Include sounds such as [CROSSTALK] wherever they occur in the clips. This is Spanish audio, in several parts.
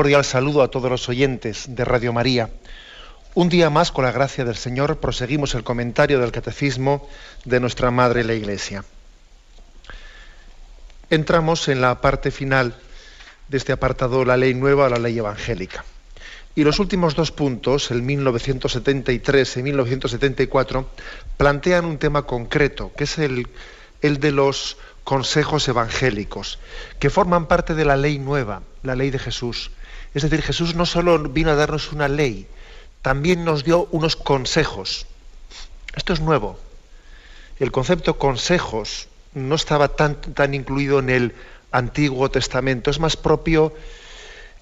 Cordial saludo a todos los oyentes de Radio María. Un día más, con la gracia del Señor, proseguimos el comentario del Catecismo de nuestra Madre la Iglesia. Entramos en la parte final de este apartado, la ley nueva, la ley evangélica. Y los últimos dos puntos, el 1973 y 1974, plantean un tema concreto, que es el, el de los consejos evangélicos, que forman parte de la ley nueva, la ley de Jesús. Es decir, Jesús no solo vino a darnos una ley, también nos dio unos consejos. Esto es nuevo. El concepto consejos no estaba tan, tan incluido en el Antiguo Testamento, es más propio,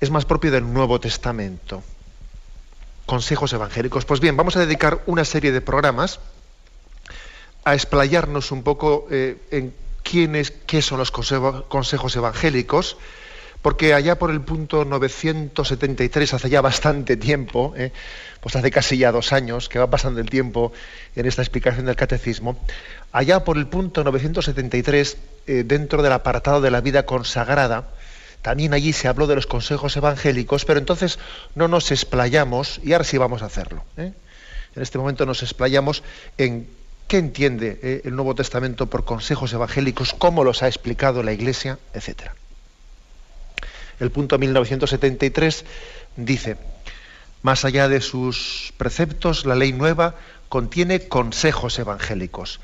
es más propio del Nuevo Testamento. Consejos evangélicos. Pues bien, vamos a dedicar una serie de programas a explayarnos un poco eh, en quiénes, qué son los consejos, consejos evangélicos, porque allá por el punto 973, hace ya bastante tiempo, ¿eh? pues hace casi ya dos años que va pasando el tiempo en esta explicación del catecismo, allá por el punto 973, eh, dentro del apartado de la vida consagrada, también allí se habló de los consejos evangélicos, pero entonces no nos explayamos, y ahora sí vamos a hacerlo. ¿eh? En este momento nos explayamos en qué entiende el Nuevo Testamento por consejos evangélicos, cómo los ha explicado la Iglesia, etcétera. El punto 1973 dice, más allá de sus preceptos, la ley nueva contiene consejos evangélicos.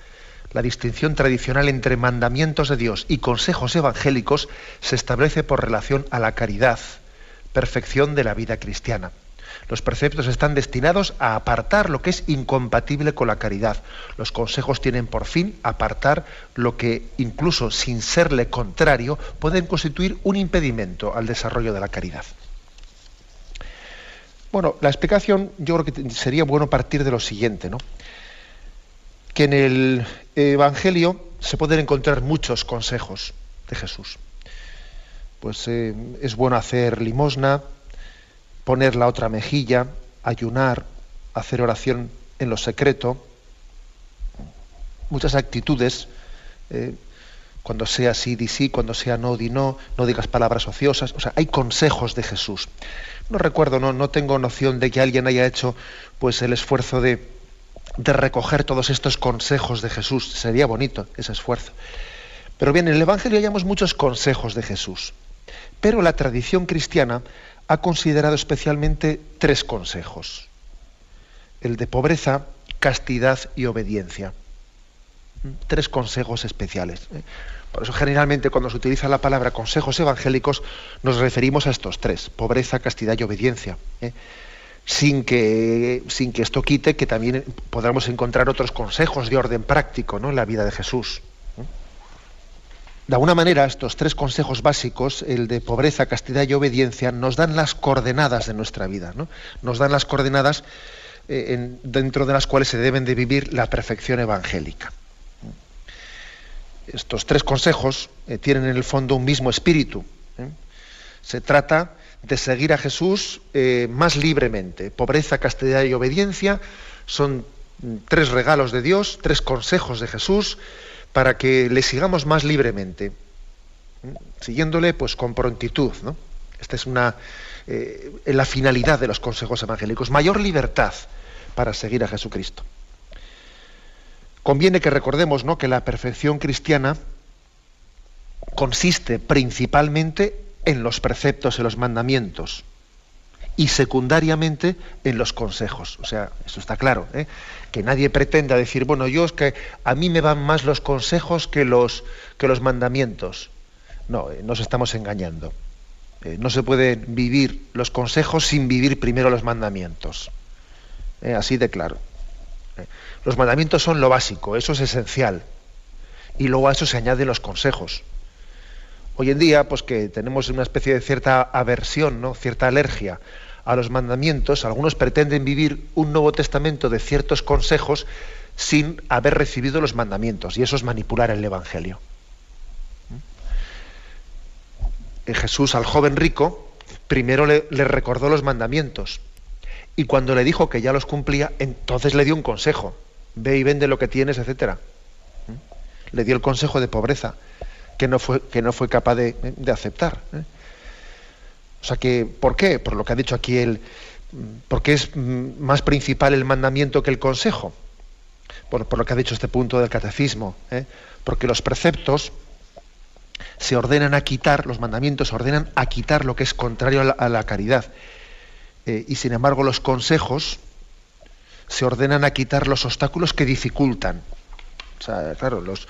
La distinción tradicional entre mandamientos de Dios y consejos evangélicos se establece por relación a la caridad, perfección de la vida cristiana. Los preceptos están destinados a apartar lo que es incompatible con la caridad. Los consejos tienen por fin apartar lo que, incluso sin serle contrario, pueden constituir un impedimento al desarrollo de la caridad. Bueno, la explicación yo creo que sería bueno partir de lo siguiente, ¿no? Que en el Evangelio se pueden encontrar muchos consejos de Jesús. Pues eh, es bueno hacer limosna, poner la otra mejilla, ayunar, hacer oración en lo secreto, muchas actitudes, eh, cuando sea sí, di sí, cuando sea no, di no, no digas palabras ociosas, o sea, hay consejos de Jesús. No recuerdo, no, no tengo noción de que alguien haya hecho pues el esfuerzo de, de recoger todos estos consejos de Jesús. Sería bonito ese esfuerzo. Pero bien, en el Evangelio hallamos muchos consejos de Jesús. Pero la tradición cristiana ha considerado especialmente tres consejos. El de pobreza, castidad y obediencia. Tres consejos especiales. ¿eh? Por eso generalmente cuando se utiliza la palabra consejos evangélicos nos referimos a estos tres, pobreza, castidad y obediencia. ¿eh? Sin, que, sin que esto quite que también podamos encontrar otros consejos de orden práctico ¿no? en la vida de Jesús. De alguna manera, estos tres consejos básicos, el de pobreza, castidad y obediencia, nos dan las coordenadas de nuestra vida, ¿no? nos dan las coordenadas eh, dentro de las cuales se deben de vivir la perfección evangélica. Estos tres consejos eh, tienen en el fondo un mismo espíritu. ¿eh? Se trata de seguir a Jesús más libremente. Pobreza, castidad y obediencia son tres regalos de Dios, tres consejos de Jesús para que le sigamos más libremente, siguiéndole pues con prontitud. ¿no? Esta es una eh, la finalidad de los consejos evangélicos, mayor libertad para seguir a Jesucristo. Conviene que recordemos ¿no? que la perfección cristiana consiste principalmente en los preceptos, en los mandamientos y secundariamente en los consejos. O sea, eso está claro, ¿eh? que nadie pretenda decir, bueno, yo es que a mí me van más los consejos que los, que los mandamientos. No, eh, nos estamos engañando. Eh, no se puede vivir los consejos sin vivir primero los mandamientos. así de claro. Los mandamientos son lo básico, eso es esencial. Y luego a eso se añaden los consejos. Hoy en día, pues que tenemos una especie de cierta aversión, ¿no? cierta alergia a los mandamientos, algunos pretenden vivir un Nuevo Testamento de ciertos consejos sin haber recibido los mandamientos, y eso es manipular el Evangelio. ¿Mm? Jesús al joven rico primero le, recordó los mandamientos, y cuando le dijo que ya los cumplía, entonces le dio un consejo. Ve y vende lo que tienes, etcétera. ¿Mm? Le dio el consejo de pobreza que no fue, que no fue capaz de, aceptar. ¿eh? O sea que, ¿por qué? Por lo que ha dicho aquí él, porque es más principal el mandamiento que el consejo. Por, lo que ha dicho este punto del catecismo. ¿eh? Porque los preceptos se ordenan a quitar, los mandamientos se ordenan a quitar lo que es contrario a la, caridad. Eh, y sin embargo los consejos se ordenan a quitar los obstáculos que dificultan. O sea, claro, los,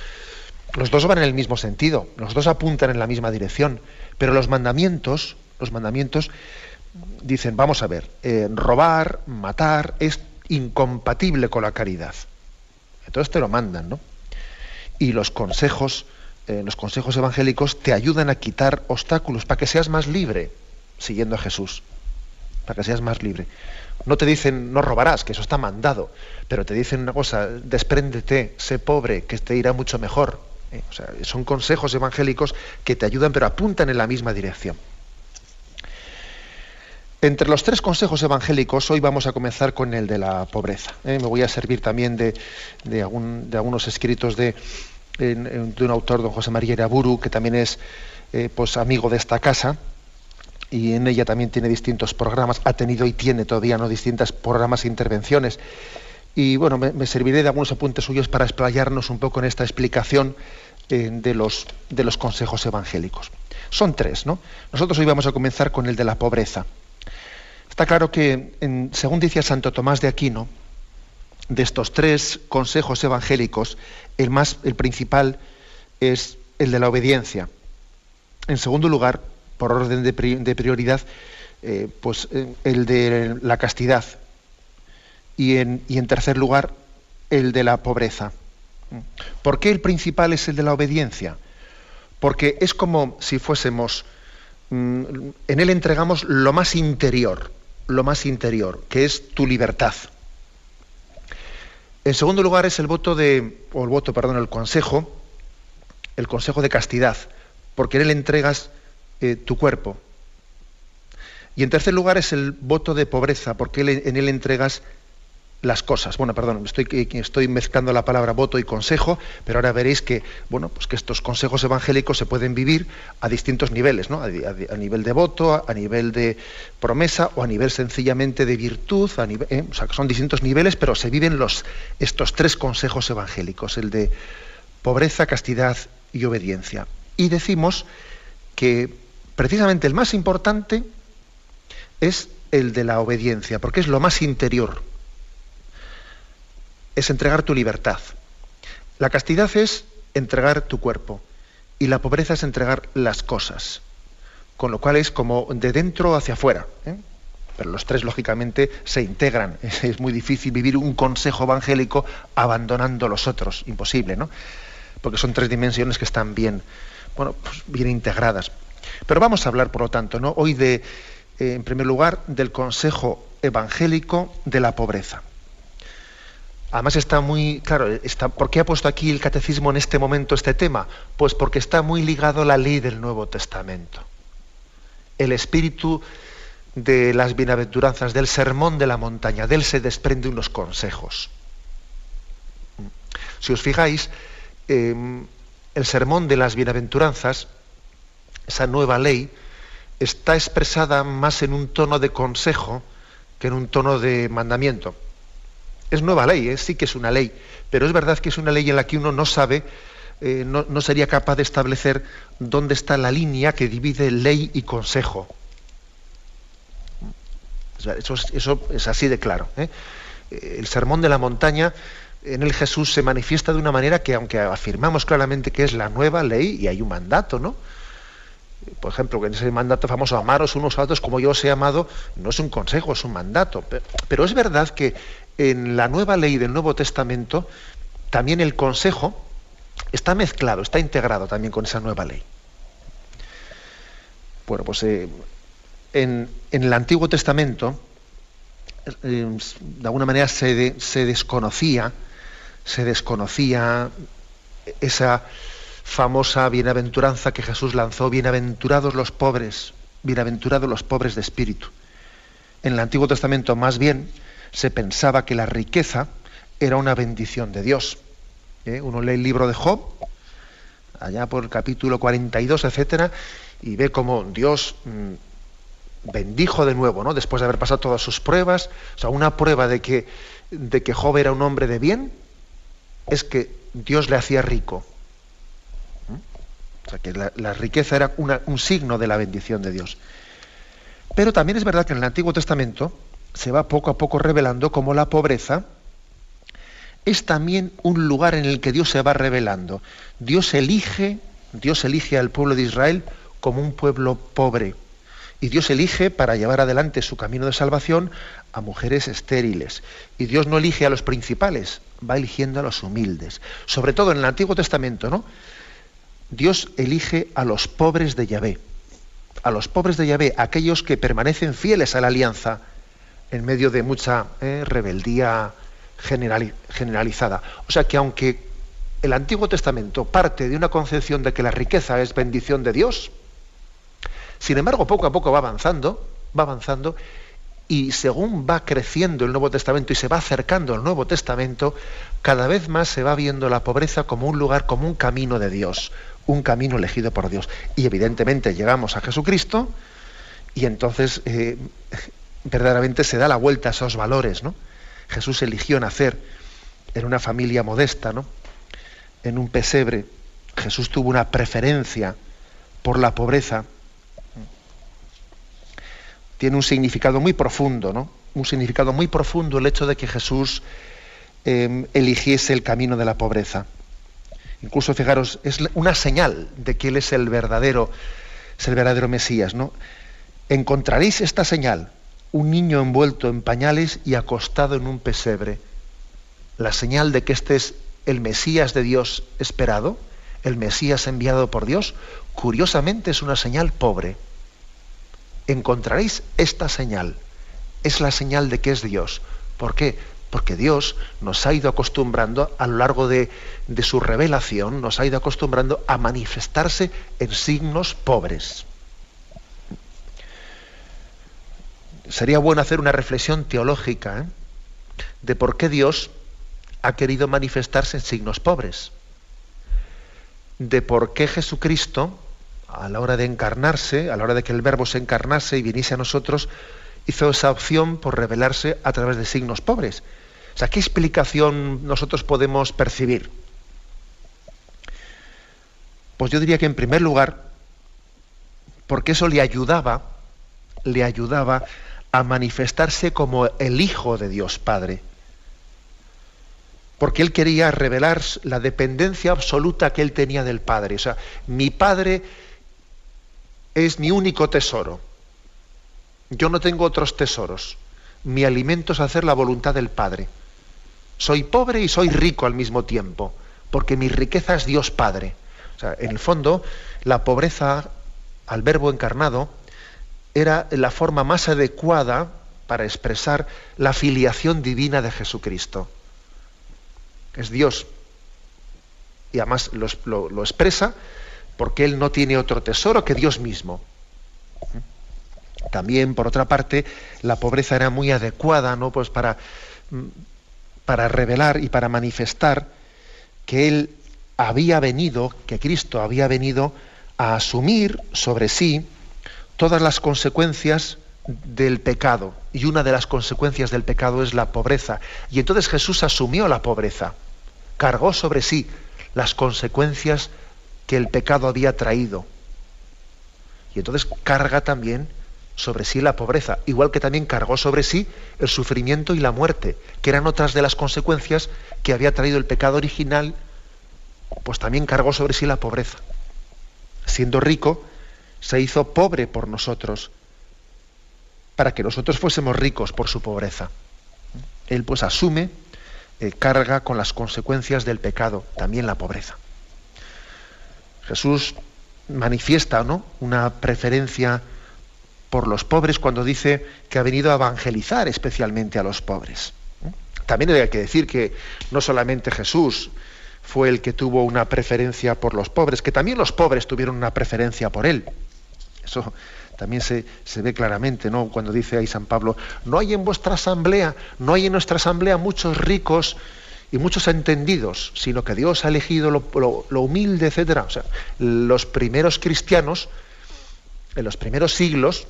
los dos van en el mismo sentido, los dos apuntan en la misma dirección, pero los mandamientos, los mandamientos dicen, vamos a ver, eh, robar, matar es incompatible con la caridad. Entonces te lo mandan, ¿no? Y los consejos, eh, los consejos evangélicos te ayudan a quitar obstáculos para que seas más libre siguiendo a Jesús, para que seas más libre. No te dicen no robarás, que eso está mandado, pero te dicen una cosa, despréndete, sé pobre, que te irá mucho mejor. ¿eh? son consejos evangélicos que te ayudan, pero apuntan en la misma dirección. Entre los tres consejos evangélicos, hoy vamos a comenzar con el de la pobreza. ¿eh? Me voy a servir también de, algunos escritos de, un autor, don José María Iraburu, que también es eh, pues, amigo de esta casa, y en ella también tiene distintos programas, ha tenido y tiene todavía ¿no? distintos programas e intervenciones. Y bueno, me, serviré de algunos apuntes suyos para explayarnos un poco en esta explicación eh, de, los, de los consejos evangélicos. Son tres, ¿no? Nosotros hoy vamos a comenzar con el de la pobreza. Está claro que, según dice Santo Tomás de Aquino, de estos tres consejos evangélicos, el, más, el principal es el de la obediencia. En segundo lugar, por orden de, prioridad, eh, pues eh, el de la castidad, y en, en tercer lugar el de la pobreza. ¿Por qué el principal es el de la obediencia? Porque es como si fuésemos, mm, en él entregamos lo más interior, lo más interior, que es tu libertad. En segundo lugar es el voto de, o el voto, perdón, el consejo, el consejo de castidad, porque en él entregas eh, tu cuerpo. Y en tercer lugar es el voto de pobreza, porque en él entregas las cosas. Bueno, perdón, estoy, estoy mezclando la palabra voto y consejo, pero ahora veréis que, bueno, pues que estos consejos evangélicos se pueden vivir a distintos niveles, ¿no? A, nivel de voto, a, nivel de promesa o a nivel sencillamente de virtud, a nivel, ¿eh? o sea, son distintos niveles, pero se viven los, estos tres consejos evangélicos, el de pobreza, castidad y obediencia. Y decimos que precisamente el más importante es el de la obediencia, porque es lo más interior es entregar tu libertad. La castidad es entregar tu cuerpo y la pobreza es entregar las cosas. Con lo cual es como de dentro hacia afuera. ¿eh? Pero los tres, lógicamente, se integran. [LAUGHS] Es muy difícil vivir un consejo evangélico abandonando los otros. Imposible, ¿no? Porque son tres dimensiones que están bien, bueno, pues bien integradas. Pero vamos a hablar, por lo tanto, ¿no? hoy de, eh, en primer lugar, del consejo evangélico de la pobreza. Además está muy, claro, ¿por qué ha puesto aquí el catecismo en este momento este tema? Pues porque está muy ligado a la ley del Nuevo Testamento. El espíritu de las bienaventuranzas, del sermón de la montaña, de él se desprende unos consejos. Si os fijáis, em, el sermón de las bienaventuranzas, esa nueva ley, está expresada más en un tono de consejo que en un tono de mandamiento es nueva ley, ¿eh? sí que es una ley, pero es verdad que es una ley en la que uno no sabe, eh, no, sería capaz de establecer dónde está la línea que divide ley y consejo. Eso, es así de claro. ¿eh? El sermón de la montaña, en el Jesús se manifiesta de una manera que, aunque afirmamos claramente que es la nueva ley, y hay un mandato, ¿no? por ejemplo, en ese mandato famoso, amaros unos a otros como yo os he amado, no es un consejo, es un mandato. Pero, es verdad que en la nueva ley del Nuevo Testamento, también el consejo está mezclado, está integrado también con esa nueva ley. Bueno, pues eh, en, el Antiguo Testamento, eh, de alguna manera se, se desconocía, se desconocía esa famosa bienaventuranza que Jesús lanzó, bienaventurados los pobres, bienaventurados los pobres de espíritu. En el Antiguo Testamento más bien se pensaba que la riqueza era una bendición de Dios. ¿Eh? Uno lee el libro de Job, allá por el capítulo 42, etcétera, y ve cómo Dios mm, bendijo de nuevo, ¿no? Después de haber pasado todas sus pruebas, o sea, una prueba de que, de que Job era un hombre de bien, es que Dios le hacía rico. O sea, que la, riqueza era un signo de la bendición de Dios. Pero también es verdad que en el Antiguo Testamento se va poco a poco revelando como la pobreza es también un lugar en el que Dios se va revelando. Dios elige, Dios elige al pueblo de Israel como un pueblo pobre. Y Dios elige para llevar adelante su camino de salvación a mujeres estériles. Y Dios no elige a los principales, va eligiendo a los humildes. Sobre todo en el Antiguo Testamento, ¿no? Dios elige a los pobres de Yahvé. A los pobres de Yahvé, aquellos que permanecen fieles a la alianza en medio de mucha eh, rebeldía generalizada. O sea que aunque el Antiguo Testamento parte de una concepción de que la riqueza es bendición de Dios, sin embargo poco a poco va avanzando, va avanzando y según va creciendo el Nuevo Testamento y se va acercando al Nuevo Testamento, cada vez más se va viendo la pobreza como un lugar, como un camino de Dios, un camino elegido por Dios. Y evidentemente llegamos a Jesucristo y entonces eh, verdaderamente se da la vuelta a esos valores, ¿no? Jesús eligió nacer en una familia modesta, ¿no? En un pesebre. Jesús tuvo una preferencia por la pobreza. Tiene un significado muy profundo, ¿no? Un significado muy profundo el hecho de que Jesús em, eligiese el camino de la pobreza. Incluso, fijaros, es una señal de que Él es el verdadero, el verdadero Mesías, ¿no? Encontraréis esta señal un niño envuelto en pañales y acostado en un pesebre. La señal de que este es el Mesías de Dios esperado, el Mesías enviado por Dios, curiosamente es una señal pobre. Encontraréis esta señal. Es la señal de que es Dios. ¿Por qué? Porque Dios nos ha ido acostumbrando a lo largo de, de su revelación, nos ha ido acostumbrando a manifestarse en signos pobres. Sería bueno hacer una reflexión teológica ¿eh? de por qué Dios ha querido manifestarse en signos pobres, de por qué Jesucristo, a la hora de encarnarse, a la hora de que el Verbo se encarnase y viniese a nosotros, hizo esa opción por revelarse a través de signos pobres. O sea, ¿qué explicación nosotros podemos percibir? Pues yo diría que en primer lugar, porque eso le ayudaba, le ayudaba a manifestarse como el Hijo de Dios Padre. Porque él quería revelar la dependencia absoluta que él tenía del Padre. O sea, mi Padre es mi único tesoro. Yo no tengo otros tesoros. Mi alimento es hacer la voluntad del Padre. Soy pobre y soy rico al mismo tiempo, porque mi riqueza es Dios Padre. O sea, en el fondo, la pobreza al verbo encarnado era la forma más adecuada para expresar la filiación divina de Jesucristo. Es Dios. Y además lo, expresa porque Él no tiene otro tesoro que Dios mismo. También, por otra parte, la pobreza era muy adecuada ¿no? pues para, para revelar y para manifestar que Él había venido, que Cristo había venido a asumir sobre sí todas las consecuencias del pecado. Y una de las consecuencias del pecado es la pobreza. Y entonces Jesús asumió la pobreza, cargó sobre sí las consecuencias que el pecado había traído. Y entonces carga también sobre sí la pobreza, igual que también cargó sobre sí el sufrimiento y la muerte, que eran otras de las consecuencias que había traído el pecado original, pues también cargó sobre sí la pobreza. Siendo rico, se hizo pobre por nosotros, para que nosotros fuésemos ricos por su pobreza. Él pues asume, eh, carga con las consecuencias del pecado, también la pobreza. Jesús manifiesta ¿no? una preferencia por los pobres cuando dice que ha venido a evangelizar especialmente a los pobres. También hay que decir que no solamente Jesús fue el que tuvo una preferencia por los pobres, que también los pobres tuvieron una preferencia por él. Eso también se, ve claramente, ¿no? Cuando dice ahí San Pablo, no hay en vuestra asamblea, no hay en nuestra asamblea muchos ricos y muchos entendidos, sino que Dios ha elegido lo, humilde, etcétera. O sea, los cristianos, en los primeros siglos,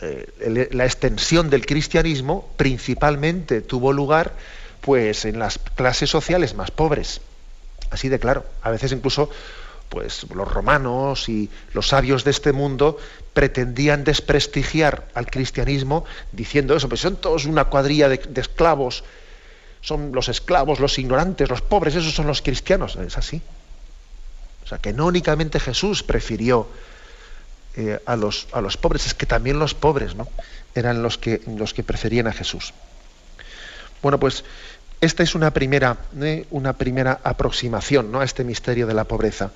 eh, la extensión del cristianismo principalmente tuvo lugar pues en las clases sociales más pobres. Así de claro. A veces incluso pues los romanos y los sabios de este mundo pretendían desprestigiar al cristianismo diciendo eso, pues son todos una cuadrilla de, esclavos, son los esclavos, los ignorantes, los pobres, esos son los cristianos. Es así. O sea, que no únicamente Jesús prefirió eh, a, los, a, los, pobres, es que también los pobres ¿no? eran los que, los que preferían a Jesús. Bueno, pues esta es una primera, ¿eh? una primera aproximación ¿no? a este misterio de la pobreza.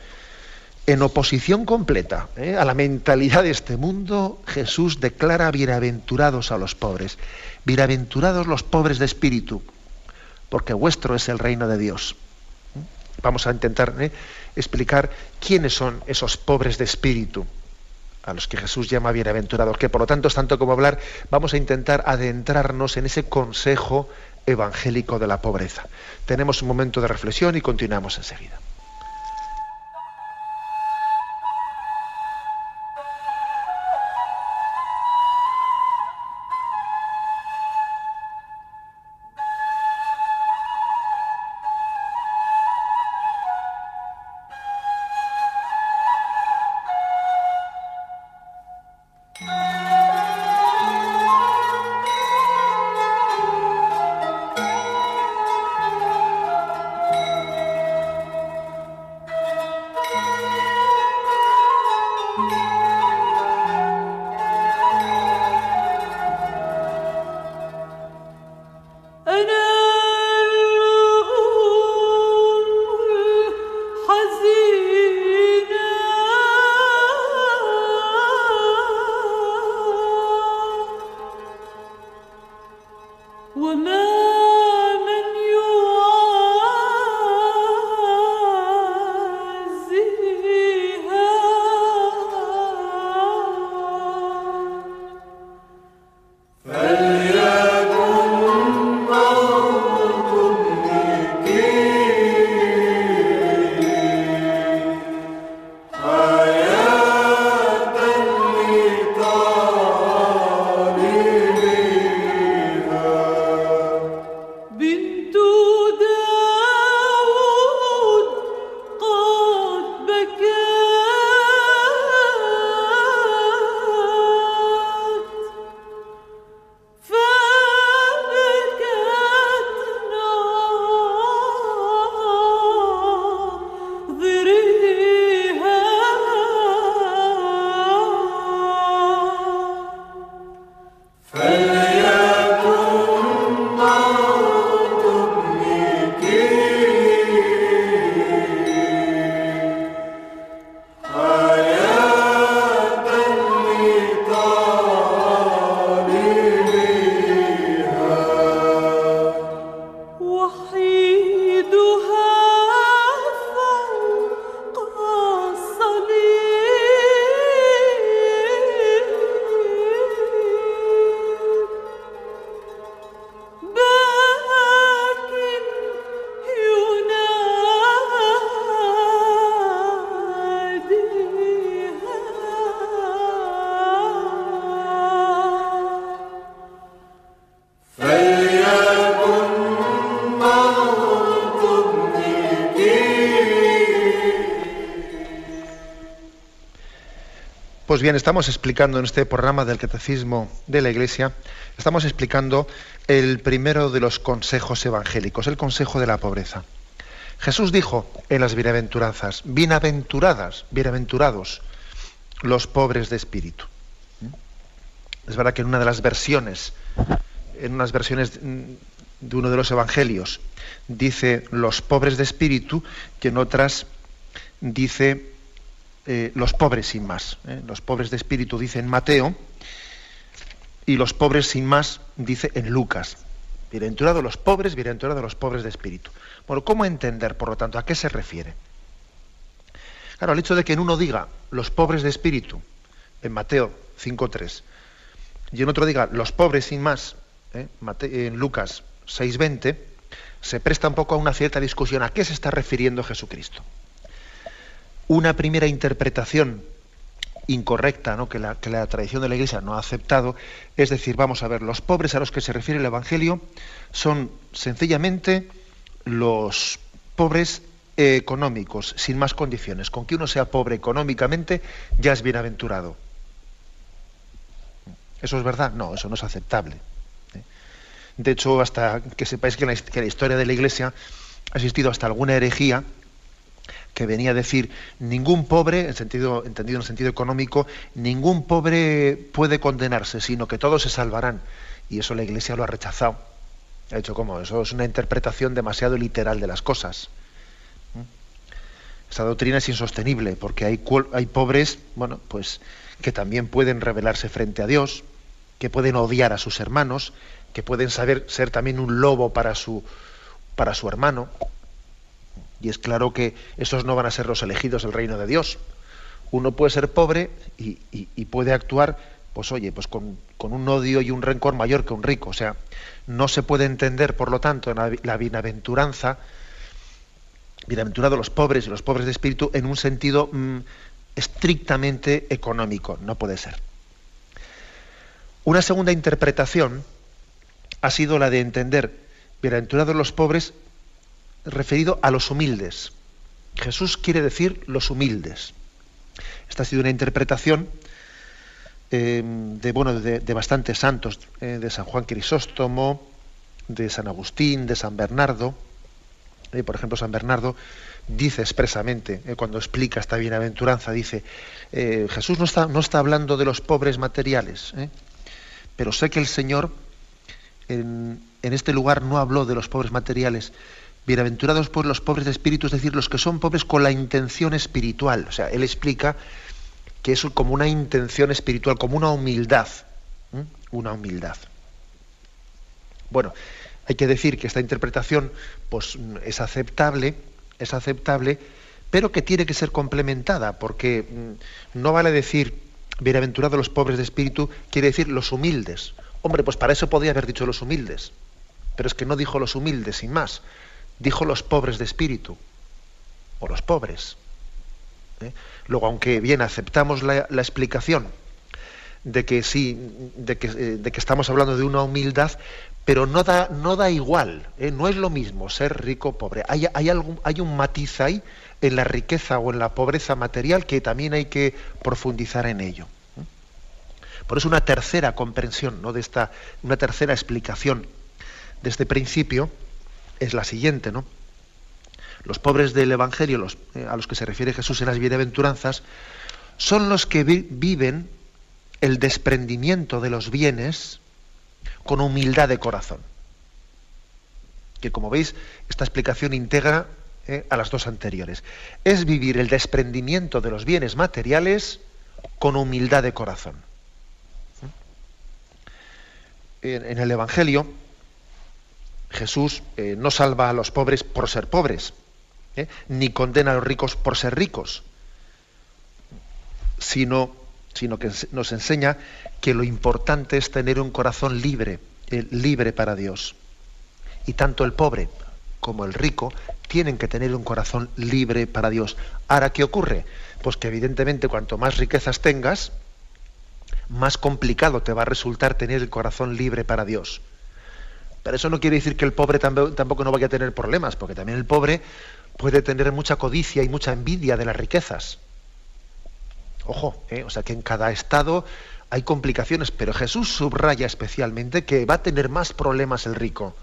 En oposición completa ¿eh? a la mentalidad de este mundo, Jesús declara bienaventurados a los pobres. Bienaventurados los pobres de espíritu, porque vuestro es el reino de Dios. Vamos a intentar explicar quiénes son esos pobres de espíritu a los que Jesús llama bienaventurados, que por lo tanto es tanto como hablar, vamos a intentar adentrarnos en ese consejo evangélico de la pobreza. Tenemos un momento de reflexión y continuamos enseguida. Bien, estamos explicando en este programa del Catecismo de la Iglesia, estamos explicando el primero de los consejos evangélicos, el consejo de la pobreza. Jesús dijo en las bienaventuranzas, bienaventuradas, bienaventurados los pobres de espíritu. Es verdad que en una de las versiones, en unas versiones de uno de los evangelios, dice los pobres de espíritu, que en otras dice eh, los pobres sin más. ¿eh? Los pobres de espíritu dice en Mateo y los pobres sin más dice en Lucas. Bienaventurados los pobres, bienaventurados los pobres de espíritu. Bueno, ¿cómo entender, por lo tanto, a qué se refiere? Claro, el hecho de que en uno diga los pobres de espíritu, en Mateo 5.3, y en otro diga los pobres sin más, ¿eh? en Lucas 6.20, se presta un poco a una cierta discusión. ¿A qué se está refiriendo Jesucristo? Una primera interpretación incorrecta, ¿no? que, la, tradición de la Iglesia no ha aceptado, es decir, vamos a ver, los pobres a los que se refiere el Evangelio son sencillamente los pobres económicos, sin más condiciones. Con que uno sea pobre económicamente, ya es bienaventurado. ¿Eso es verdad? No, eso no es aceptable. ¿eh? De hecho, hasta que sepáis que en, la, historia de la Iglesia ha existido hasta alguna herejía que venía a decir ningún pobre, en sentido, entendido en sentido económico, ningún pobre puede condenarse, sino que todos se salvarán. Y eso la Iglesia lo ha rechazado. Ha hecho como, eso es una interpretación demasiado literal de las cosas. Esta doctrina es insostenible porque hay, hay pobres, bueno, pues que también pueden rebelarse frente a Dios, que pueden odiar a sus hermanos, que pueden saber ser también un lobo para su, para su hermano. Y es claro que esos no van a ser los elegidos del reino de Dios. Uno puede ser pobre y, puede actuar, pues oye, pues con, un odio y un rencor mayor que un rico. O sea, no se puede entender, por lo tanto, la bienaventuranza bienaventurados los pobres y los pobres de espíritu en un sentido mm, estrictamente económico. No puede ser. Una segunda interpretación ha sido la de entender bienaventurados los pobres referido a los humildes. Jesús quiere decir los humildes. Esta ha sido una interpretación eh, de, bueno, de, bastantes santos, eh, de San Juan Crisóstomo, de San Agustín, de San Bernardo. Eh, por ejemplo, San Bernardo dice expresamente, eh, cuando explica esta bienaventuranza, dice, Jesús no está, no está, hablando de los pobres materiales, pero sé que el Señor en, este lugar no habló de los pobres materiales. Bienaventurados pues los pobres de espíritu, es decir, los que son pobres con la intención espiritual. O sea, él explica que es como una intención espiritual, como una humildad. Una humildad. Bueno, hay que decir que esta interpretación pues, es aceptable, es aceptable, pero que tiene que ser complementada, porque mm, no vale decir bienaventurados los pobres de espíritu, quiere decir los humildes. Hombre, pues para eso podía haber dicho los humildes, pero es que no dijo los humildes, sin más, dijo los pobres de espíritu, o los pobres. ¿eh? Luego, aunque bien aceptamos la, explicación de que sí, de que, eh, de que, estamos hablando de una humildad, pero no da, no da igual, ¿eh? no es lo mismo ser rico o pobre. Hay, hay, algún, hay un matiz ahí en la riqueza o en la pobreza material que también hay que profundizar en ello. Por eso una tercera comprensión, ¿no? de esta, una tercera explicación de este principio es la siguiente, ¿no? Los pobres del Evangelio, eh, a los que se refiere Jesús en las bienaventuranzas, son los que viven el desprendimiento de los bienes con humildad de corazón. Que como veis, esta explicación integra eh, a las dos anteriores. Es vivir el desprendimiento de los bienes materiales con humildad de corazón. En, el Evangelio, Jesús eh, no salva a los pobres por ser pobres, eh, ni condena a los ricos por ser ricos, sino sino que nos enseña que lo importante es tener un corazón libre, eh, libre para Dios. Y tanto el pobre como el rico tienen que tener un corazón libre para Dios. Ahora, ¿qué ocurre? Pues que evidentemente cuanto más riquezas tengas, más complicado te va a resultar tener el corazón libre para Dios. Pero eso no quiere decir que el pobre tampoco no vaya a tener problemas, porque también el pobre puede tener mucha codicia y mucha envidia de las riquezas. Ojo, ¿eh? o sea que en cada estado hay complicaciones, pero Jesús subraya especialmente que va a tener más problemas el rico,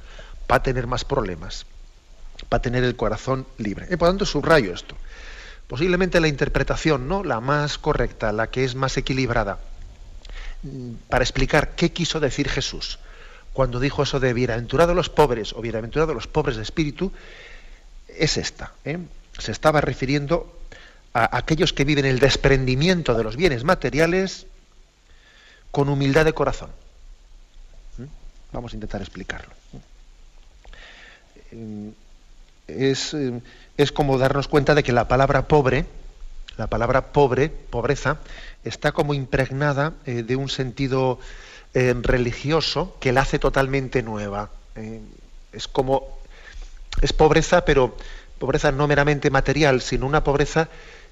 va a tener más problemas, va a tener el corazón libre. Y por tanto subrayo esto. Posiblemente la interpretación, ¿no? La más correcta, la que es más equilibrada, mm, para explicar qué quiso decir Jesús cuando dijo eso de bienaventurados los pobres o bienaventurados los pobres de espíritu, es esta. ¿eh? Se estaba refiriendo a aquellos que viven el desprendimiento de los bienes materiales con humildad de corazón. ¿Mm? Vamos a intentar explicarlo. ¿Mm? Es, eh, es, como darnos cuenta de que la palabra pobre, la palabra pobre, pobreza, está como impregnada eh, de un sentido eh, religioso que la hace totalmente nueva. es como, es pobreza, pero pobreza no meramente material, sino una pobreza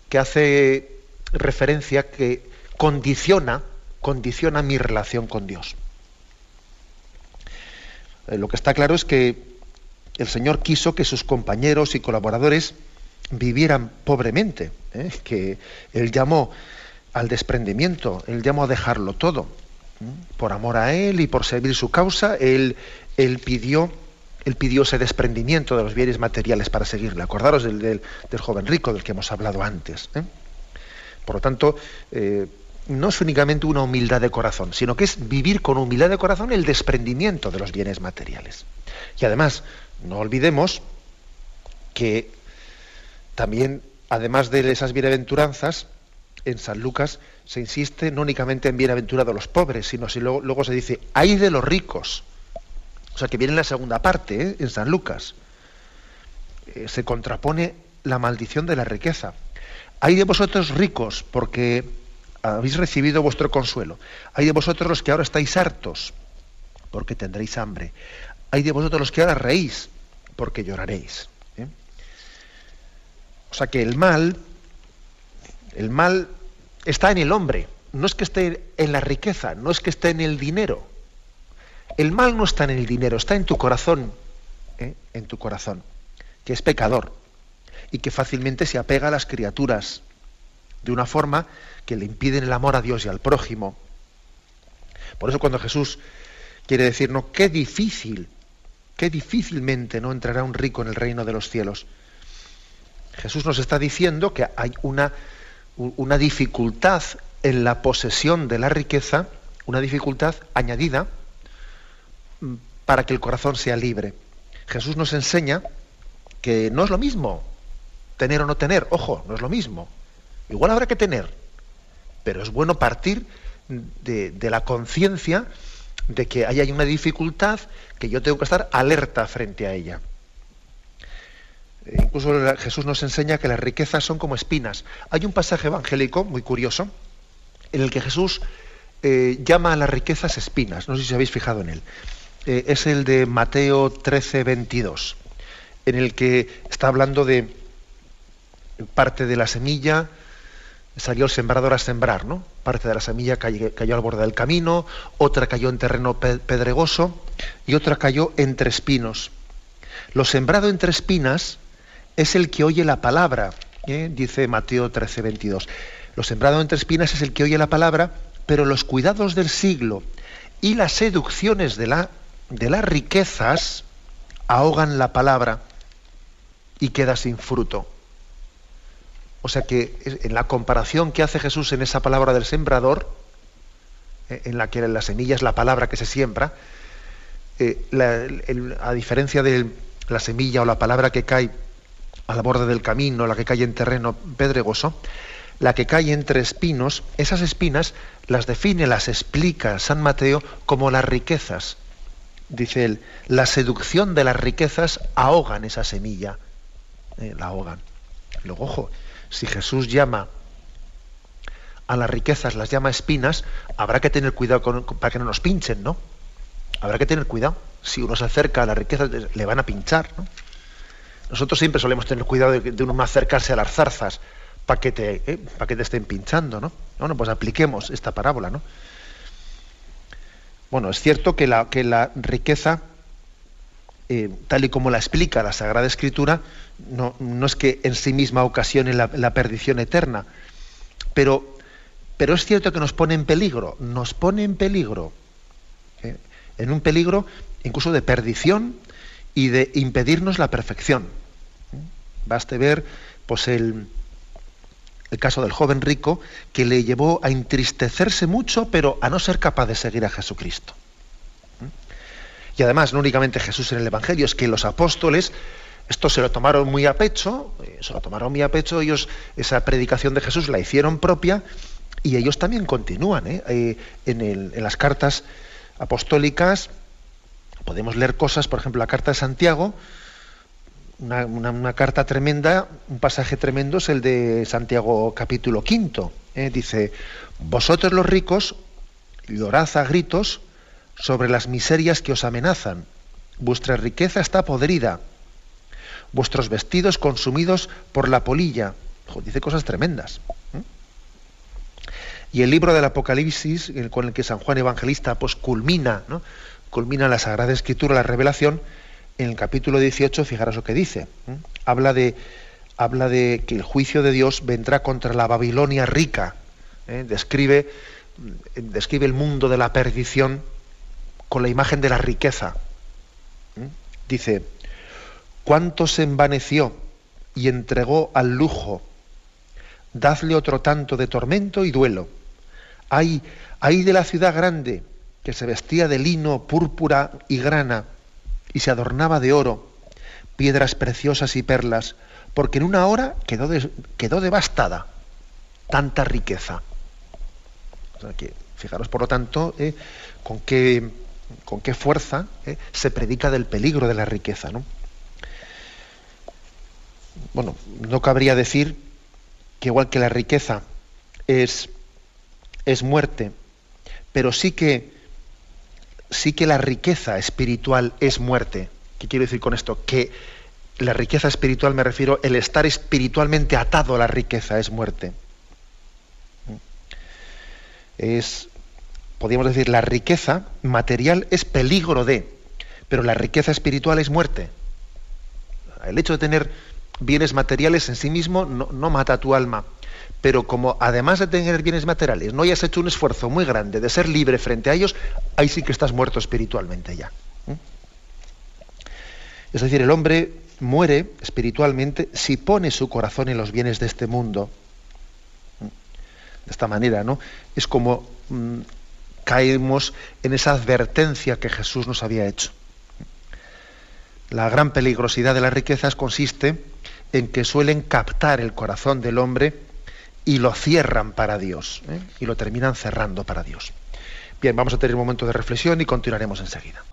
que hace referencia, que condiciona, condiciona mi relación con Dios. Eh, lo que está claro es que el Señor quiso que sus compañeros y colaboradores vivieran pobremente, ¿eh? que Él llamó al desprendimiento, Él llamó a dejarlo todo. Por amor a Él y por servir su causa, Él, él pidió él pidió ese desprendimiento de los bienes materiales para seguirle. Acordaros del, joven rico del que hemos hablado antes. ¿eh? Por lo tanto, eh, no es únicamente una humildad de corazón, sino que es vivir con humildad de corazón el desprendimiento de los bienes materiales. Y además, no olvidemos que también, además de esas bienaventuranzas, en San Lucas se insiste no únicamente en bienaventurados los pobres, sino si luego, se dice, hay de los ricos o sea que viene en la segunda parte, ¿eh? en San Lucas. Eh, se contrapone la maldición de la riqueza. Hay de vosotros ricos porque habéis recibido vuestro consuelo. Hay de vosotros los que ahora estáis hartos porque tendréis hambre. Hay de vosotros los que ahora reís porque lloraréis. ¿eh? O sea que el mal, el mal está en el hombre. No es que esté en la riqueza, no es que esté en el dinero. El mal no está en el dinero, está en tu corazón, ¿eh? en tu corazón, que es pecador y que fácilmente se apega a las criaturas de una forma que le impiden el amor a Dios y al prójimo. Por eso cuando Jesús quiere decirnos qué difícil, qué difícilmente no entrará un rico en el reino de los cielos. Jesús nos está diciendo que hay una, una dificultad en la posesión de la riqueza, una dificultad añadida, para que el corazón sea libre. Jesús nos enseña que no es lo mismo tener o no tener, ojo, no es lo mismo. Igual habrá que tener, pero es bueno partir de, la conciencia de que ahí hay una dificultad que yo tengo que estar alerta frente a ella. E incluso Jesús nos enseña que las riquezas son como espinas. Hay un pasaje evangélico muy curioso en el que Jesús eh, llama a las riquezas espinas. No sé si habéis fijado en él. Eh, es el de Mateo 13, 22, en el que está hablando de parte de la semilla, salió el sembrador a sembrar, ¿no? Parte de la semilla cayó, al borde del camino, otra cayó en terreno pedregoso y otra cayó entre espinos. Lo sembrado entre espinas es el que oye la palabra, ¿eh? dice Mateo 13, 22. Lo sembrado entre espinas es el que oye la palabra, pero los cuidados del siglo y las seducciones de la de las riquezas ahogan la palabra y queda sin fruto. O sea que en la comparación que hace Jesús en esa palabra del sembrador, eh, en la que la semilla es la palabra que se siembra, eh, a diferencia de la semilla o la palabra que cae al borde del camino, la que cae en terreno pedregoso, la que cae entre espinos, esas espinas las define, las explica San Mateo como las riquezas dice él, la seducción de las riquezas ahogan esa semilla, eh, la ahogan. Luego, ojo, si Jesús llama a las riquezas, las llama espinas, habrá que tener cuidado para que no nos pinchen, ¿no? Habrá que tener cuidado. Si uno se acerca a las riquezas, le van a pinchar, ¿no? Nosotros siempre solemos tener cuidado de, uno no acercarse a las zarzas para que, te, eh, que te estén pinchando, ¿no? Bueno, pues apliquemos esta parábola, ¿no? Bueno, es cierto que la, que la riqueza, eh, tal y como la explica la Sagrada Escritura, no, es que en sí misma ocasione la, perdición eterna, pero, pero, es cierto que nos pone en peligro, nos pone en peligro, ¿eh? en un peligro incluso de perdición y de impedirnos la perfección. Baste ver pues el, el caso del joven rico, que le llevó a entristecerse mucho, pero a no ser capaz de seguir a Jesucristo. ¿Mm? Y además, no únicamente Jesús en el Evangelio, es que los apóstoles Esto se lo tomaron muy a pecho, eh, se lo tomaron muy a pecho, ellos esa predicación de Jesús la hicieron propia y ellos también continúan ¿eh? Eh, en, las cartas apostólicas. Podemos leer cosas, por ejemplo, la carta de Santiago, una, carta tremenda, un pasaje tremendo es el de Santiago capítulo quinto. Dice, vosotros los ricos llorad a gritos sobre las miserias que os amenazan. Vuestra riqueza está podrida vuestros vestidos consumidos por la polilla. dice cosas tremendas. Y el libro del Apocalipsis, con el que San Juan Evangelista pues, culmina, ¿no? culmina la Sagrada Escritura, la revelación, en el capítulo 18, fijaros lo que dice. Habla, de, habla de que el juicio de Dios vendrá contra la Babilonia rica. ¿eh? Describe, describe el mundo de la perdición con la imagen de la riqueza. Dice, cuánto se envaneció y entregó al lujo. Dadle otro tanto de tormento y duelo. Ay, ay de la ciudad grande, que se vestía de lino, púrpura y grana, y se adornaba de oro, piedras preciosas y perlas, porque en una hora quedó, quedó devastada tanta riqueza. fijaros, por lo tanto, eh, con, qué, con qué fuerza eh, se predica del peligro de la riqueza. ¿no? bueno, no cabría decir que igual que la riqueza es, es muerte, pero sí que, sí que la riqueza espiritual es muerte. ¿Qué quiero decir con esto? Que la riqueza espiritual me refiero, el estar espiritualmente atado a la riqueza es muerte. Es, podríamos decir, la riqueza material es peligro de, pero la riqueza espiritual es muerte. El hecho de tener bienes materiales en sí mismo no, mata a tu alma. Pero como además de tener bienes materiales no hayas hecho un esfuerzo muy grande de ser libre frente a ellos, ahí sí que estás muerto espiritualmente ya. Es decir, el hombre muere espiritualmente si pone su corazón en los bienes de este mundo. De esta manera, ¿no? Es como mm, caemos en esa advertencia que Jesús nos había hecho. La gran peligrosidad de las riquezas consiste en que suelen captar el corazón del hombre y lo cierran para Dios, ¿eh? y lo terminan cerrando para Dios. Bien, vamos a tener un momento de reflexión y continuaremos enseguida.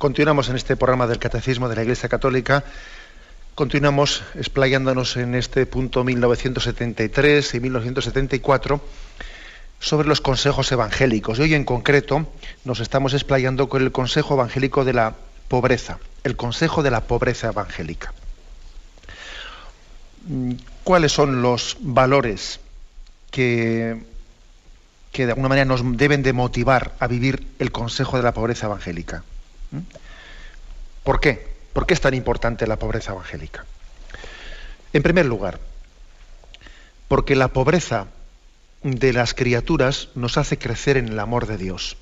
Continuamos en este programa del Catecismo de la Iglesia Católica. Continuamos explayándonos en este punto 1973 y 1974 sobre los consejos evangélicos. Y hoy en concreto nos estamos explayando con el consejo evangélico de la pobreza, el consejo de la pobreza evangélica. ¿Cuáles son los valores que, que de alguna manera nos deben de motivar a vivir el consejo de la pobreza evangélica? ¿Mm? ¿Por qué? ¿Por qué es tan importante la pobreza evangélica? En primer lugar, porque la pobreza de las criaturas nos hace crecer en el amor de Dios.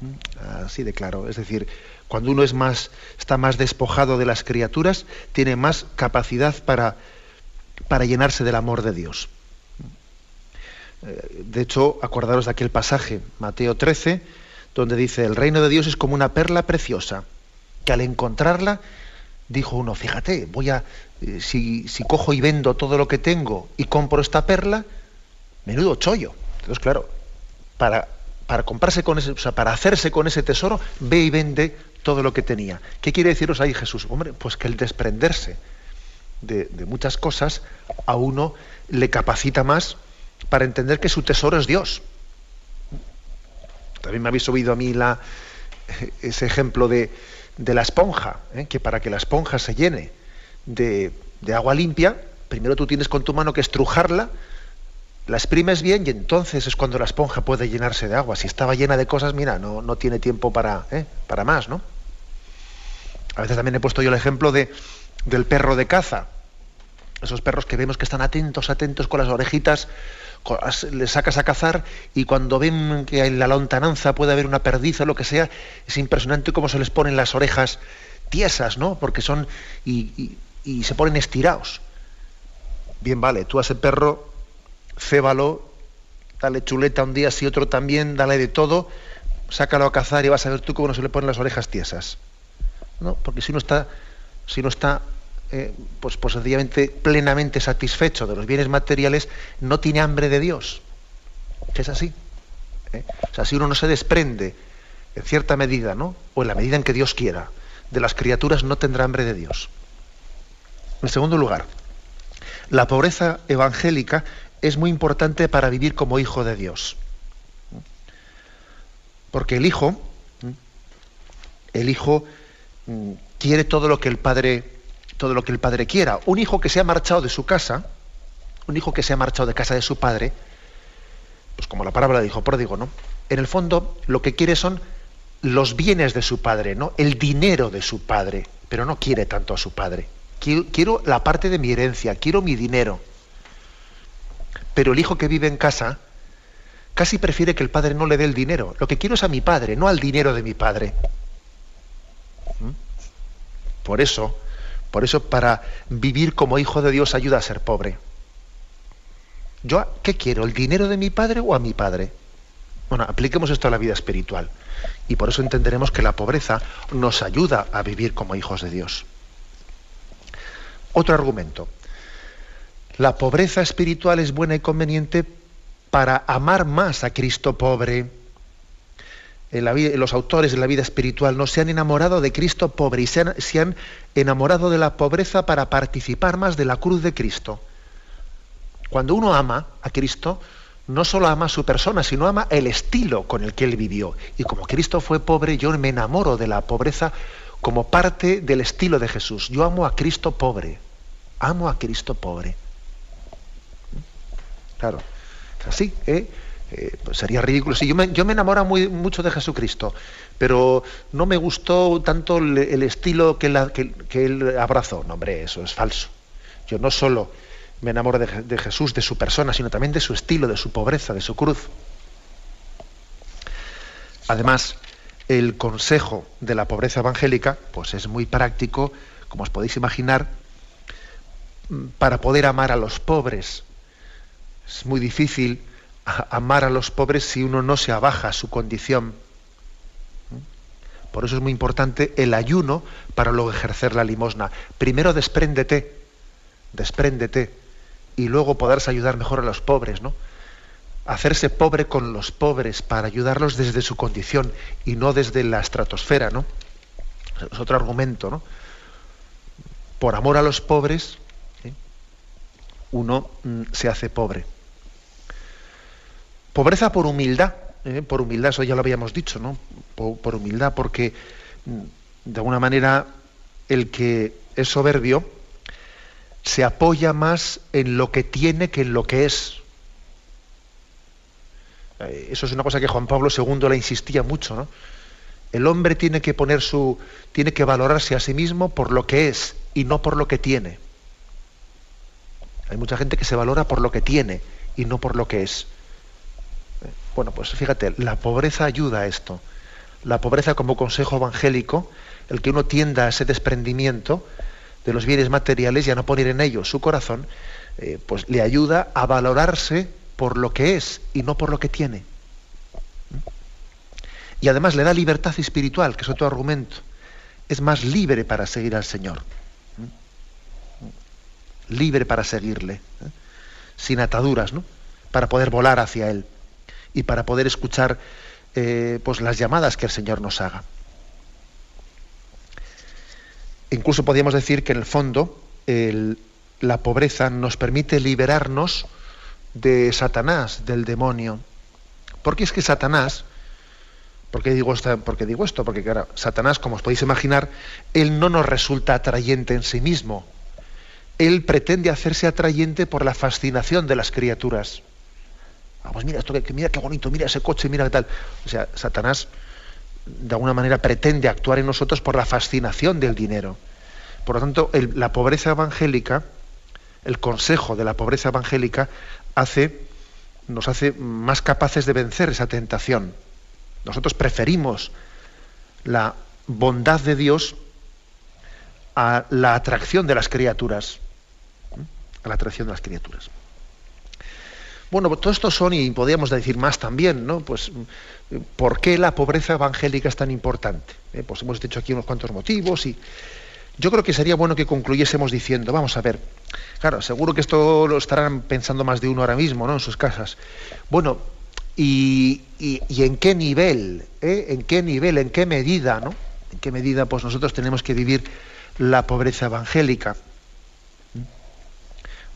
¿Mm? Así de claro. Es decir, cuando uno es más, está más despojado de las criaturas, tiene más capacidad para, para llenarse del amor de Dios. ¿Mm? Eh, de hecho, acordaros de aquel pasaje, Mateo 13, donde dice, el reino de Dios es como una perla preciosa, que al encontrarla, dijo uno, fíjate, voy a, eh, si, cojo y vendo todo lo que tengo y compro esta perla, menudo chollo. Entonces, claro, para, para comprarse con ese, para hacerse con ese tesoro, ve y vende todo lo que tenía. ¿Qué quiere deciros ahí Jesús? Hombre, pues que el desprenderse de, de muchas cosas a uno le capacita más para entender que su tesoro es Dios También me habéis oído a mí la, ese ejemplo de, la esponja, ¿eh? que para que la esponja se llene de, agua limpia, primero tú tienes con tu mano que estrujarla, la exprimes bien y entonces es cuando la esponja puede llenarse de agua. Si estaba llena de cosas, mira, no, tiene tiempo para, ¿eh? para más, ¿no? A veces también he puesto yo el ejemplo de, del perro de caza. Esos perros que vemos que están atentos, atentos con las orejitas, les sacas a cazar y cuando ven que en la lontananza puede haber una perdiz o lo que sea, es impresionante cómo se les ponen las orejas tiesas, ¿no? Porque son y, se ponen estirados. Bien, vale, tú a ese perro cébalo, dale chuleta un día, si otro también, dale de todo, sácalo a cazar y vas a ver tú cómo no se le ponen las orejas tiesas. ¿No? Porque si uno está, si no está eh, pues, pues sencillamente plenamente satisfecho de los bienes materiales, no tiene hambre de Dios. Es así. ¿eh? O sea, si uno no se desprende en cierta medida, ¿no? O en la medida en que Dios quiera, de las criaturas no tendrá hambre de Dios. En segundo lugar, la pobreza evangélica es muy importante para vivir como hijo de Dios. Porque el hijo, el hijo mm, quiere todo lo que el padre, todo lo que el padre quiera. Un hijo que se ha marchado de su casa, un hijo que se ha marchado de casa de su padre, pues como la palabra dijo pródigo, ¿no? En el fondo lo que quiere son los bienes de su padre, ¿no? El dinero de su padre, pero no quiere tanto a su padre. quiero la parte de mi herencia, quiero mi dinero. Pero el hijo que vive en casa casi prefiere que el padre no le dé el dinero. Lo que quiero es a mi padre, no al dinero de mi padre. ¿Mm? Por eso, por eso para vivir como hijo de Dios ayuda a ser pobre. ¿Yo qué quiero? ¿El dinero de mi padre o a mi padre? Bueno, apliquemos esto a la vida espiritual. Y por eso entenderemos que la pobreza nos ayuda a vivir como hijos de Dios. Otro argumento. La pobreza espiritual es buena y conveniente para amar más a Cristo pobre. Los autores de la vida espiritual no se han enamorado de Cristo pobre y se han, enamorado de la pobreza para participar más de la cruz de Cristo. Cuando uno ama a Cristo, no solo ama a su persona, sino ama el estilo con el que él vivió. Y como Cristo fue pobre, yo me enamoro de la pobreza como parte del estilo de Jesús. Yo amo a Cristo pobre. Amo a Cristo pobre. Claro, así. ¿eh? Eh, pues sería ridículo. yo, me, yo me enamoro muy, mucho de Jesucristo, pero no me gustó tanto el, estilo que, él abrazó. No, hombre, eso es falso. Yo no solo me enamoro de, de, Jesús, de su persona, sino también de su estilo, de su pobreza, de su cruz. Además, el consejo de la pobreza evangélica, pues es muy práctico, como os podéis imaginar, para poder amar a los pobres, es muy difícil amar a los pobres si uno no se abaja su condición. Por eso es muy importante el ayuno para luego ejercer la limosna. Primero despréndete, despréndete, y luego podrás ayudar mejor a los pobres, ¿no? Hacerse pobre con los pobres para ayudarlos desde su condición y no desde la estratosfera, ¿no? Es otro argumento, ¿no? Por amor a los pobres, ¿eh? uno mm, se hace pobre. Pobreza por humildad, ¿eh? por humildad, eso ya lo habíamos dicho, ¿no? Por, humildad, porque mm, de alguna manera el que es soberbio se apoya más en lo que tiene que en lo que es. Eh, eso es una cosa que Juan Pablo II le insistía mucho, ¿no? El hombre tiene que poner su, tiene que valorarse a sí mismo por lo que es y no por lo que tiene. Hay mucha gente que se valora por lo que tiene y no por lo que es. Bueno, pues fíjate, la pobreza ayuda a esto. La pobreza como consejo evangélico, el que uno tienda a ese desprendimiento de los bienes materiales y a no poner en ellos su corazón, eh, pues le ayuda a valorarse por lo que es y no por lo que tiene. Y además le da libertad espiritual, que es otro argumento. Es más libre para seguir al Señor. Libre para seguirle. ¿eh? Sin ataduras, ¿no? Para poder volar hacia Él y para poder escuchar eh, pues las llamadas que el Señor nos haga. Incluso podríamos decir que en el fondo la pobreza nos permite liberarnos de Satanás, del demonio. Porque es que Satanás ¿Por qué digo, porque digo esto? Porque claro, Satanás, como os podéis imaginar, él no nos resulta atrayente en sí mismo. Él pretende hacerse atrayente por la fascinación de las criaturas. Ah, mira esto, que, mira qué bonito, mira ese coche, mira qué tal. O sea, Satanás de alguna manera pretende actuar en nosotros por la fascinación del dinero. Por lo tanto, la pobreza evangélica, el consejo de la pobreza evangélica, hace, nos hace más capaces de vencer esa tentación. Nosotros preferimos la bondad de Dios a la atracción de las criaturas. A la atracción de las criaturas. Bueno, pues todo esto son, y podríamos decir más también, ¿no? Pues, ¿por qué la pobreza evangélica es tan importante? Eh, pues hemos dicho aquí unos cuantos motivos y yo creo que sería bueno que concluyésemos diciendo, vamos a ver, claro, seguro que esto lo estarán pensando más de uno ahora mismo, ¿no? En sus casas. Bueno, ¿y, en qué nivel? Eh? ¿En qué nivel? ¿En qué medida, ¿no? ¿En qué medida pues nosotros tenemos que vivir la pobreza evangélica?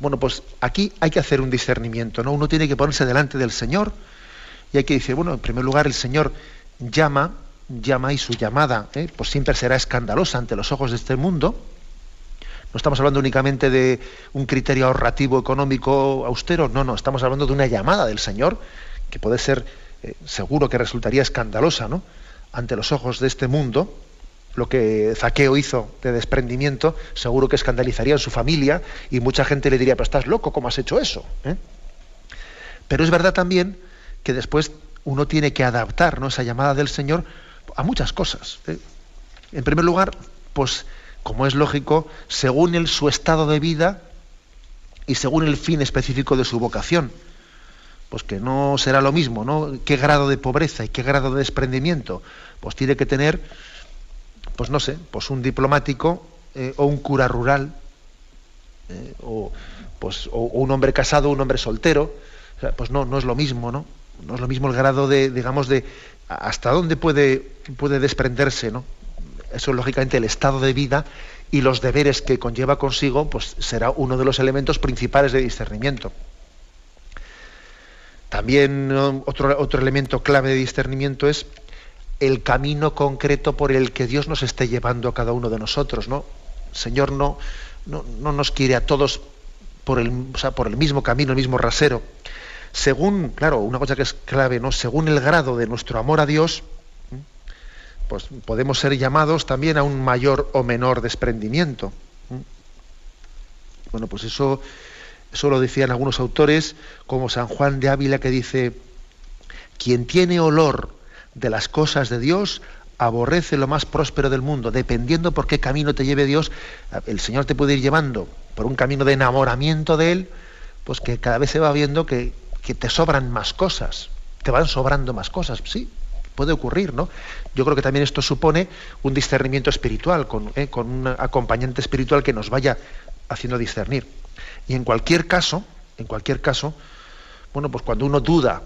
Bueno, pues aquí hay que hacer un discernimiento, ¿no? Uno tiene que ponerse delante del Señor y hay que decir, bueno, en primer lugar el Señor llama, llama y su llamada, ¿eh? pues siempre será escandalosa ante los ojos de este mundo. No estamos hablando únicamente de un criterio ahorrativo económico austero, no, no, estamos hablando de una llamada del Señor que puede ser, eh, seguro que resultaría escandalosa, ¿no? Ante los ojos de este mundo, lo que Zaqueo hizo de desprendimiento, seguro que escandalizaría a su familia y mucha gente le diría, pero estás loco, ¿cómo has hecho eso? ¿eh? Pero es verdad también que después uno tiene que adaptar esa llamada del Señor a muchas cosas. ¿eh? En primer lugar, pues como es lógico, según el, su estado de vida y según el fin específico de su vocación. Pues que no será lo mismo, ¿no? ¿Qué grado de pobreza y qué grado de desprendimiento? Pues tiene que tener pues no sé, pues un diplomático eh, o un cura rural, eh, o, pues, un hombre casado, un hombre soltero, pues no, no es lo mismo, ¿no? No es lo mismo el grado de, digamos, de hasta dónde puede, puede desprenderse, ¿no? Eso, lógicamente, el estado de vida y los deberes que conlleva consigo, pues será uno de los elementos principales de discernimiento. También otro, otro elemento clave de discernimiento es el camino concreto por el que Dios nos esté llevando a cada uno de nosotros, ¿no? Señor no, no, nos quiere a todos por el, por el mismo camino, el mismo rasero. Según, claro, una cosa que es clave, ¿no? Según el grado de nuestro amor a Dios, pues podemos ser llamados también a un mayor o menor desprendimiento. Bueno, pues eso, eso lo decían algunos autores, como San Juan de Ávila, que dice, quien tiene olor de las cosas de Dios, aborrece lo más próspero del mundo, dependiendo por qué camino te lleve Dios, el Señor te puede ir llevando por un camino de enamoramiento de Él, pues que cada vez se va viendo que, te sobran más cosas, te van sobrando más cosas, sí, puede ocurrir, ¿no? Yo creo que también esto supone un discernimiento espiritual, con, eh, con un acompañante espiritual que nos vaya haciendo discernir. Y en cualquier caso, en cualquier caso, bueno, pues cuando uno duda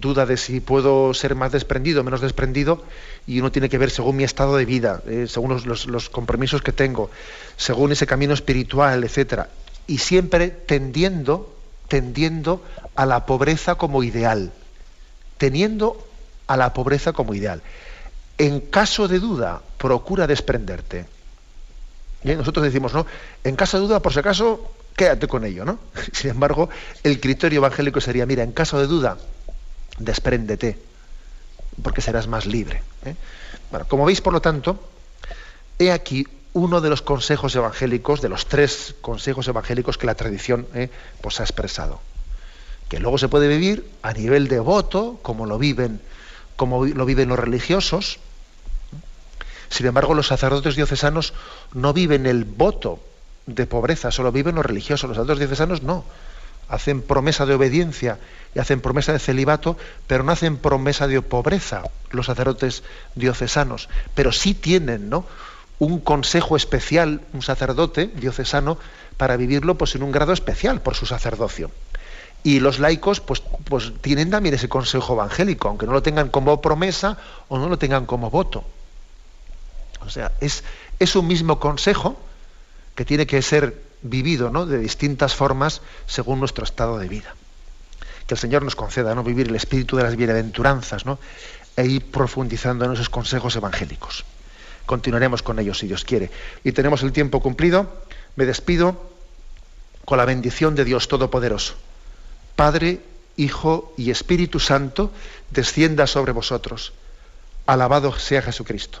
duda de si puedo ser más desprendido menos desprendido y uno tiene que ver según mi estado de vida, eh, según los, compromisos que tengo, según ese camino espiritual, etcétera, y siempre tendiendo, tendiendo a la pobreza como ideal, teniendo a la pobreza como ideal. En caso de duda, procura desprenderte. Y nosotros decimos, ¿no? En caso de duda, por si acaso, quédate con ello, ¿no? [LAUGHS] Sin embargo, el criterio evangélico sería, mira, en caso de duda, despréndete, porque serás más libre. ¿eh? Bueno, como veis, por lo tanto, he aquí uno de los consejos evangélicos, de los tres consejos evangélicos que la tradición ¿eh? pues ha expresado. Que luego se puede vivir a nivel de voto, como lo viven, como lo viven los religiosos. Sin embargo, los sacerdotes diocesanos no viven el voto de pobreza, solo viven los religiosos. Los sacerdotes diocesanos no hacen promesa de obediencia y hacen promesa de celibato, pero no hacen promesa de pobreza los sacerdotes diocesanos, pero sí tienen ¿no? un consejo especial, un sacerdote diocesano, para vivirlo pues, en un grado especial por su sacerdocio. Y los laicos pues, pues tienen también ese consejo evangélico, aunque no lo tengan como promesa o no lo tengan como voto. O sea, es, es un mismo consejo que tiene que ser vivido ¿no? de distintas formas según nuestro estado de vida. Que el Señor nos conceda ¿no? vivir el espíritu de las bienaventuranzas, ¿no? e ir profundizando en esos consejos evangélicos. Continuaremos con ellos si Dios quiere. Y tenemos el tiempo cumplido. Me despido con la bendición de Dios Todopoderoso. Padre, Hijo y Espíritu Santo, descienda sobre vosotros. Alabado sea Jesucristo.